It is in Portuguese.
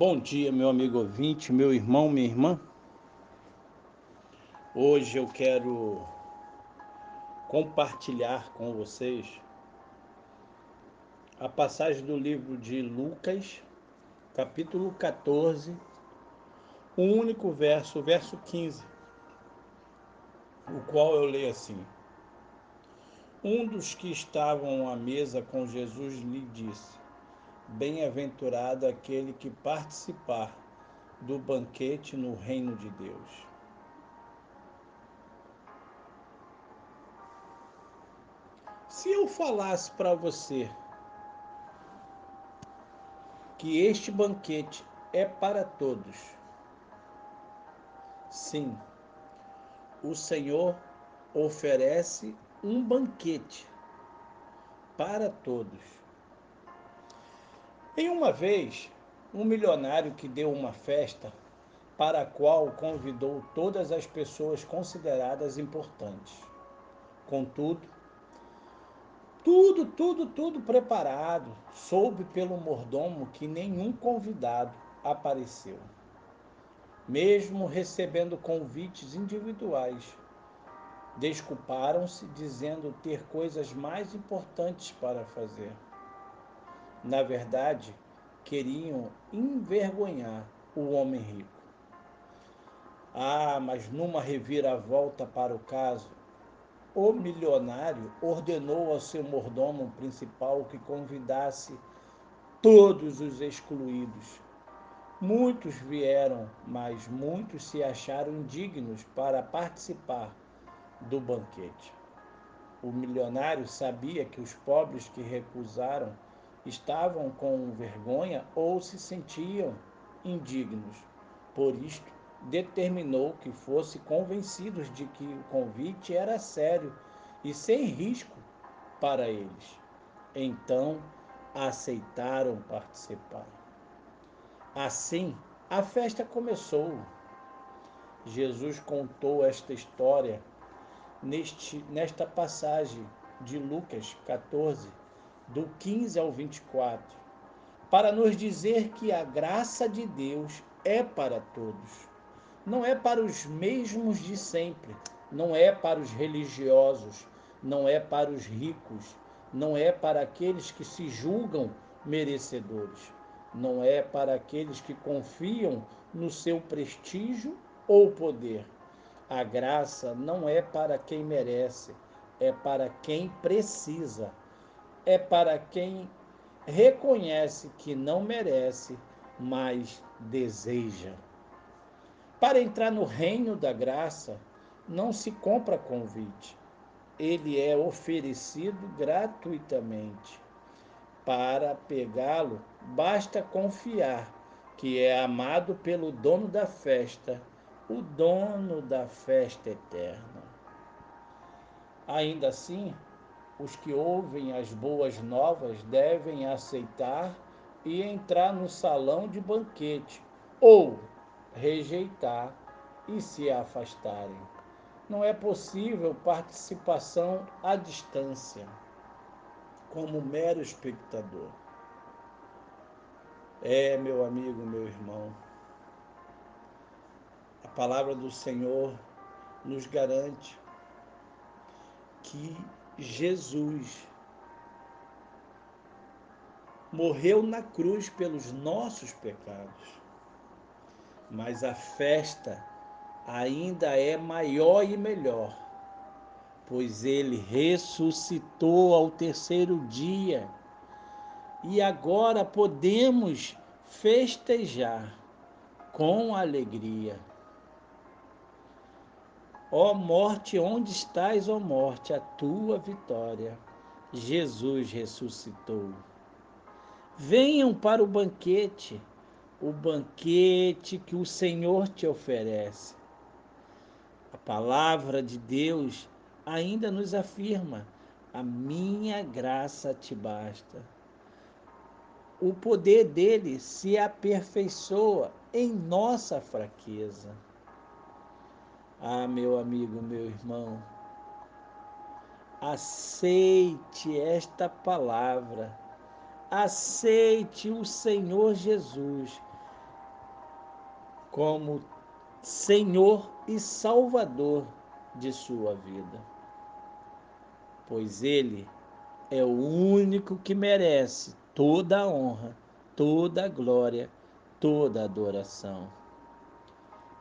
Bom dia, meu amigo ouvinte, meu irmão, minha irmã. Hoje eu quero compartilhar com vocês a passagem do livro de Lucas, capítulo 14, o único verso, o verso 15, o qual eu leio assim: Um dos que estavam à mesa com Jesus lhe disse: Bem-aventurado aquele que participar do banquete no reino de Deus. Se eu falasse para você que este banquete é para todos, sim, o Senhor oferece um banquete para todos. Em uma vez, um milionário que deu uma festa para a qual convidou todas as pessoas consideradas importantes. Contudo, tudo, tudo, tudo preparado, soube pelo mordomo que nenhum convidado apareceu. Mesmo recebendo convites individuais, desculparam-se dizendo ter coisas mais importantes para fazer. Na verdade, queriam envergonhar o homem rico. Ah, mas numa reviravolta para o caso, o milionário ordenou ao seu mordomo principal que convidasse todos os excluídos. Muitos vieram, mas muitos se acharam indignos para participar do banquete. O milionário sabia que os pobres que recusaram estavam com vergonha ou se sentiam indignos. Por isto, determinou que fossem convencidos de que o convite era sério e sem risco para eles. Então, aceitaram participar. Assim, a festa começou. Jesus contou esta história neste, nesta passagem de Lucas 14, do 15 ao 24, para nos dizer que a graça de Deus é para todos. Não é para os mesmos de sempre, não é para os religiosos, não é para os ricos, não é para aqueles que se julgam merecedores, não é para aqueles que confiam no seu prestígio ou poder. A graça não é para quem merece, é para quem precisa é para quem reconhece que não merece, mas deseja. Para entrar no reino da graça, não se compra convite. Ele é oferecido gratuitamente. Para pegá-lo, basta confiar que é amado pelo dono da festa, o dono da festa eterna. Ainda assim, os que ouvem as boas novas devem aceitar e entrar no salão de banquete, ou rejeitar e se afastarem. Não é possível participação à distância, como mero espectador. É, meu amigo, meu irmão, a palavra do Senhor nos garante que Jesus morreu na cruz pelos nossos pecados. Mas a festa ainda é maior e melhor, pois ele ressuscitou ao terceiro dia e agora podemos festejar com alegria. Ó morte, onde estás, ó morte, a tua vitória? Jesus ressuscitou. Venham para o banquete, o banquete que o Senhor te oferece. A palavra de Deus ainda nos afirma: a minha graça te basta. O poder dele se aperfeiçoa em nossa fraqueza. Ah, meu amigo, meu irmão, aceite esta palavra, aceite o Senhor Jesus como Senhor e Salvador de sua vida. Pois Ele é o único que merece toda a honra, toda a glória, toda a adoração.